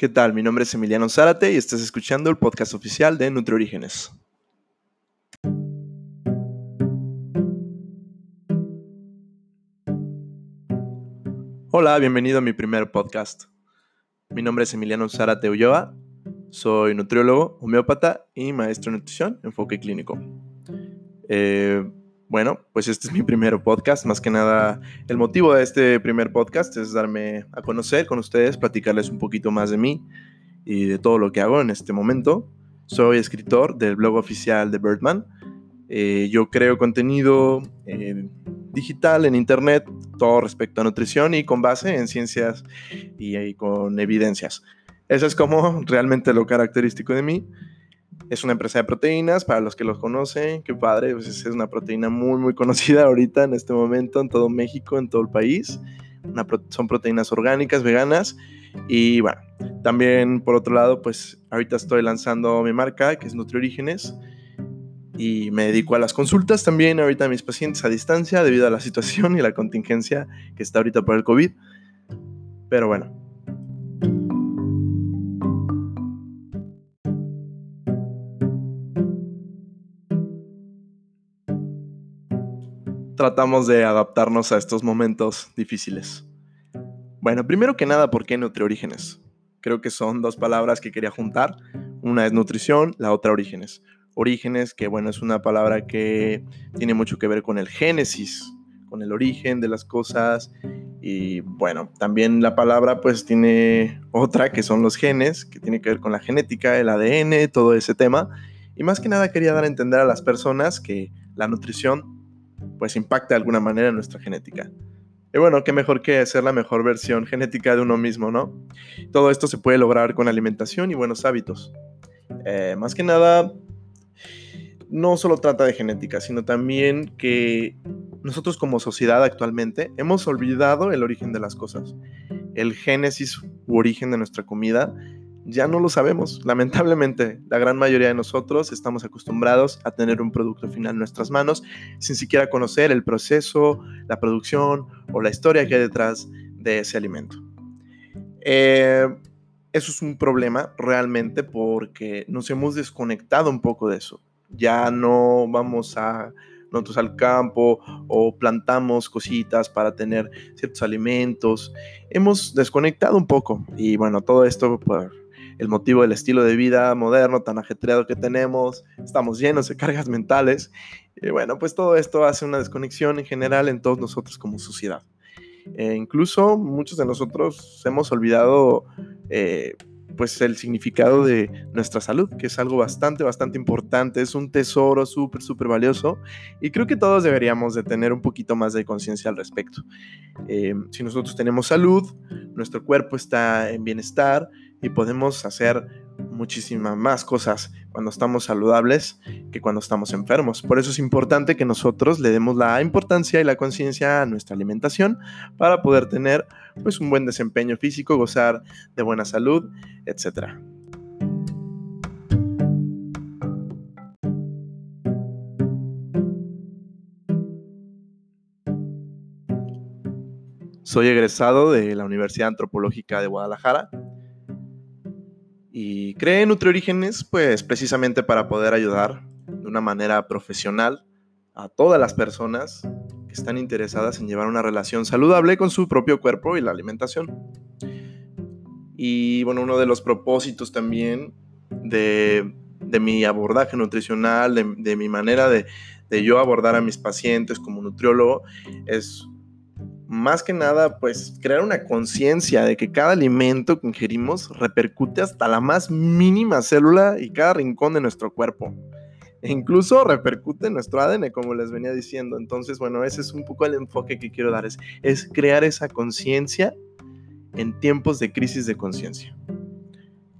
¿Qué tal? Mi nombre es Emiliano Zárate y estás escuchando el podcast oficial de NutriOrígenes. Hola, bienvenido a mi primer podcast. Mi nombre es Emiliano Zárate Ulloa, soy nutriólogo, homeópata y maestro de nutrición, enfoque clínico. Eh, bueno, pues este es mi primer podcast. Más que nada, el motivo de este primer podcast es darme a conocer con ustedes, platicarles un poquito más de mí y de todo lo que hago en este momento. Soy escritor del blog oficial de Birdman. Eh, yo creo contenido eh, digital en internet, todo respecto a nutrición y con base en ciencias y, y con evidencias. Eso es como realmente lo característico de mí. Es una empresa de proteínas, para los que los conocen, qué padre, pues es una proteína muy, muy conocida ahorita en este momento en todo México, en todo el país. son proteínas orgánicas, veganas. Y bueno, también por otro lado, pues ahorita estoy lanzando mi marca, que es NutriOrígenes. Y me dedico a las consultas también ahorita a mis pacientes a distancia debido a la situación y la contingencia que está ahorita por el COVID. Pero bueno, tratamos de adaptarnos a estos momentos difíciles. Bueno, primero que nada, ¿por qué nutriorígenes? Creo que son dos palabras que quería juntar. Una es nutrición, la otra orígenes. Orígenes, que bueno, es una palabra que tiene mucho que ver con el génesis, con el origen de las cosas. Y bueno, también la palabra pues tiene otra que son los genes, que tiene que ver con la genética, el ADN, todo ese tema. Y más que nada quería dar a entender a las personas que la nutrición pues impacta de alguna manera en nuestra genética. Y bueno, qué mejor que ser la mejor versión genética de uno mismo, ¿no? Todo esto se puede lograr con alimentación y buenos hábitos. Eh, más que nada, no solo trata de genética, sino también que nosotros como sociedad actualmente hemos olvidado el origen de las cosas. El génesis u origen de nuestra comida ya no lo sabemos. Lamentablemente, la gran mayoría de nosotros estamos acostumbrados a tener un producto final en nuestras manos sin siquiera conocer el proceso, la producción o la historia que hay detrás de ese alimento. Eh, eso es un problema realmente porque nos hemos desconectado un poco de eso. Ya no vamos a nosotros al campo o plantamos cositas para tener ciertos alimentos. Hemos desconectado un poco y bueno, todo esto por el motivo del estilo de vida moderno tan ajetreado que tenemos, estamos llenos de cargas mentales. Y bueno, pues todo esto hace una desconexión en general en todos nosotros como sociedad. E incluso muchos de nosotros hemos olvidado eh, pues el significado de nuestra salud, que es algo bastante, bastante importante, es un tesoro súper, súper valioso y creo que todos deberíamos de tener un poquito más de conciencia al respecto. Eh, si nosotros tenemos salud, nuestro cuerpo está en bienestar, y podemos hacer muchísimas más cosas cuando estamos saludables que cuando estamos enfermos. Por eso es importante que nosotros le demos la importancia y la conciencia a nuestra alimentación para poder tener pues un buen desempeño físico, gozar de buena salud, etc. Soy egresado de la Universidad Antropológica de Guadalajara y creé NutriOrígenes pues precisamente para poder ayudar de una manera profesional a todas las personas que están interesadas en llevar una relación saludable con su propio cuerpo y la alimentación. Y bueno, uno de los propósitos también de, mi abordaje nutricional, de, de mi manera de, de yo abordar a mis pacientes como nutriólogo, es más que nada, pues crear una conciencia de que cada alimento que ingerimos repercute hasta la más mínima célula y cada rincón de nuestro cuerpo. E incluso repercute en nuestro ADN, como les venía diciendo. Entonces, bueno, ese es un poco el enfoque que quiero dar, es, es crear esa conciencia en tiempos de crisis de conciencia.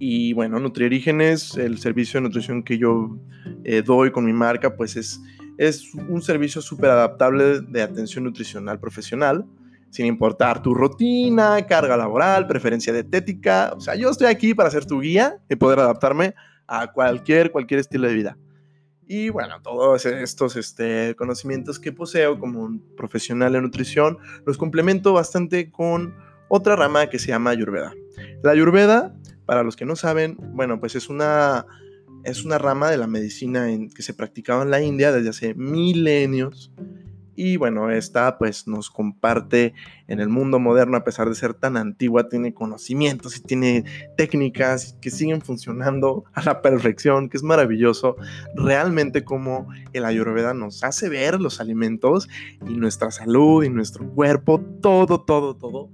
Y bueno, Nutriorígenes, el servicio de nutrición que yo eh, doy con mi marca, pues es es un servicio súper adaptable de atención nutricional profesional, sin importar tu rutina, carga laboral, preferencia dietética. O sea, yo estoy aquí para ser tu guía y poder adaptarme a cualquier, cualquier estilo de vida. Y bueno, todos estos este, conocimientos que poseo como un profesional en nutrición los complemento bastante con otra rama que se llama Ayurveda. La Ayurveda para los que no saben, bueno, pues es una, es una rama de la medicina en, que se practicaba en la India desde hace milenios y bueno, esta pues nos comparte en el mundo moderno, a pesar de ser tan antigua, tiene conocimientos y tiene técnicas que siguen funcionando a la perfección, que es maravilloso. Realmente como el Ayurveda nos hace ver los alimentos y nuestra salud y nuestro cuerpo, todo, todo, todo,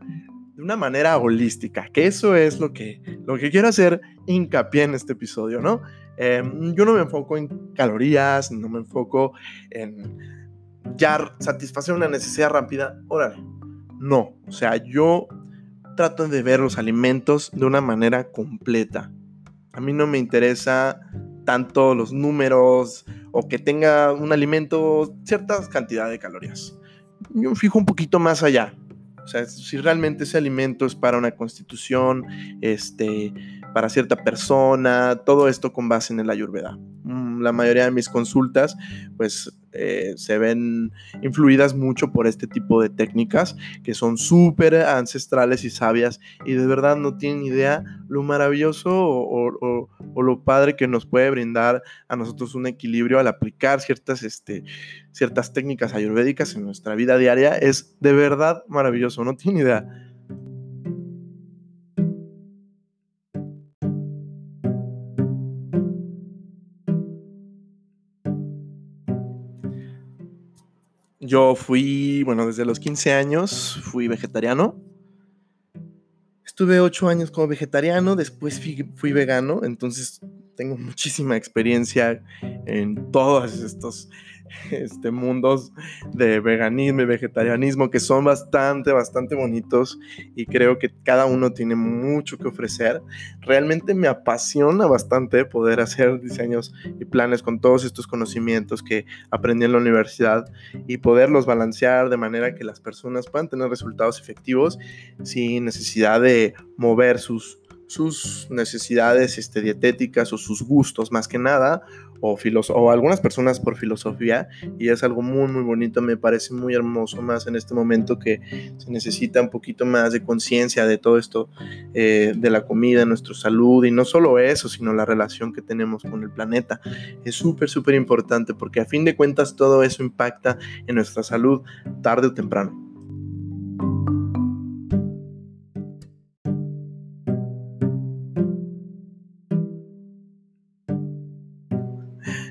de una manera holística, que eso es lo que, lo que quiero hacer hincapié en este episodio, ¿no? Em, yo no me enfoco en calorías, no me enfoco en ya satisfacer una necesidad rápida, órale. No, o sea, yo trato de ver los alimentos de una manera completa. A mí no me interesa tanto los números o que tenga un alimento cierta cantidad de calorías. Yo fijo un poquito más allá. O sea, si realmente ese alimento es para una constitución, este, para cierta persona, todo esto con base en el ayurveda. La mayoría de mis consultas, pues eh, se ven influidas mucho por este tipo de técnicas que son súper ancestrales y sabias y de verdad no tienen idea lo maravilloso o, lo padre que nos puede brindar a nosotros un equilibrio al aplicar ciertas, este, ciertas técnicas ayurvédicas en nuestra vida diaria. Es de verdad maravilloso, no tienen idea. Yo fui, bueno, desde los 15 años fui vegetariano. Estuve 8 años como vegetariano, después fui, vegano, entonces tengo muchísima experiencia en todos estos este, mundos de veganismo y vegetarianismo que son bastante, bastante bonitos y creo que cada uno tiene mucho que ofrecer. Realmente me apasiona bastante poder hacer diseños y planes con todos estos conocimientos que aprendí en la universidad y poderlos balancear de manera que las personas puedan tener resultados efectivos sin necesidad de mover sus sus necesidades este, dietéticas o sus gustos más que nada, o, algunas personas por filosofía, y es algo muy, muy bonito, me parece muy hermoso más en este momento que se necesita un poquito más de conciencia de todo esto, eh, de la comida, nuestra salud, y no solo eso, sino la relación que tenemos con el planeta. Es súper, súper importante porque a fin de cuentas todo eso impacta en nuestra salud tarde o temprano.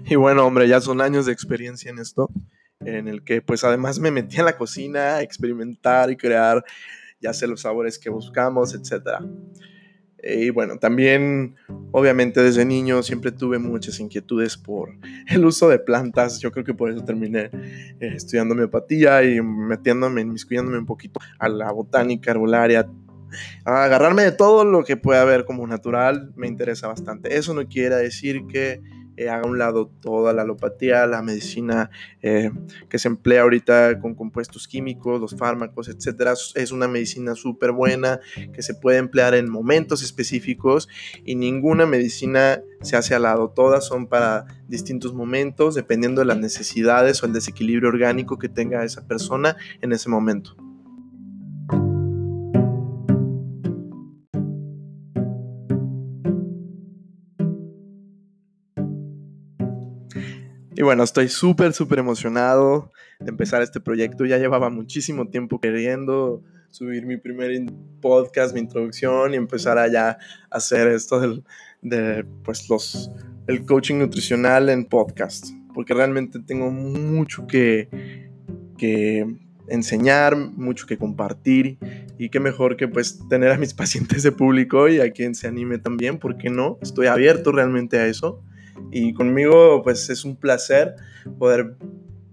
Y bueno, hombre, ya son años de experiencia en esto, en el que pues además me metí en la cocina experimentar y crear, ya sé los sabores que buscamos, etc. Y bueno, también obviamente desde niño siempre tuve muchas inquietudes por el uso de plantas. Yo creo que por eso terminé eh, estudiando miopatía y metiéndome, inmiscuyéndome un poquito a la botánica herbolaria. A agarrarme de todo lo que pueda haber como natural me interesa bastante. Eso no quiere decir que eh, haga a un lado toda la alopatía, la medicina eh, que se emplea ahorita con compuestos químicos, los fármacos, etcétera. Es una medicina súper buena que se puede emplear en momentos específicos y ninguna medicina se hace al lado. Todas son para distintos momentos, dependiendo de las necesidades o el desequilibrio orgánico que tenga esa persona en ese momento. Y bueno, estoy súper, súper emocionado de empezar este proyecto. Ya llevaba muchísimo tiempo queriendo subir mi primer podcast, mi introducción y empezar allá a hacer esto del, de, pues, los, el coaching nutricional en podcast. Porque realmente tengo mucho que, que enseñar, mucho que compartir y qué mejor que pues tener a mis pacientes de público y a quien se anime también, ¿por qué no? Estoy abierto realmente a eso y conmigo pues es un placer poder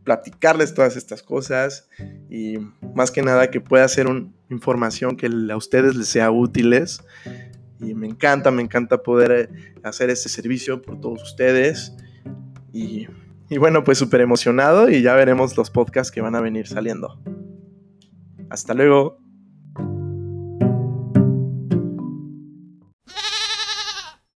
platicarles todas estas cosas y más que nada que pueda ser una información que a ustedes les sea útiles y me encanta, me encanta poder eh, hacer este servicio por todos ustedes y, y bueno pues súper emocionado y ya veremos los podcasts que van a venir saliendo. Hasta luego.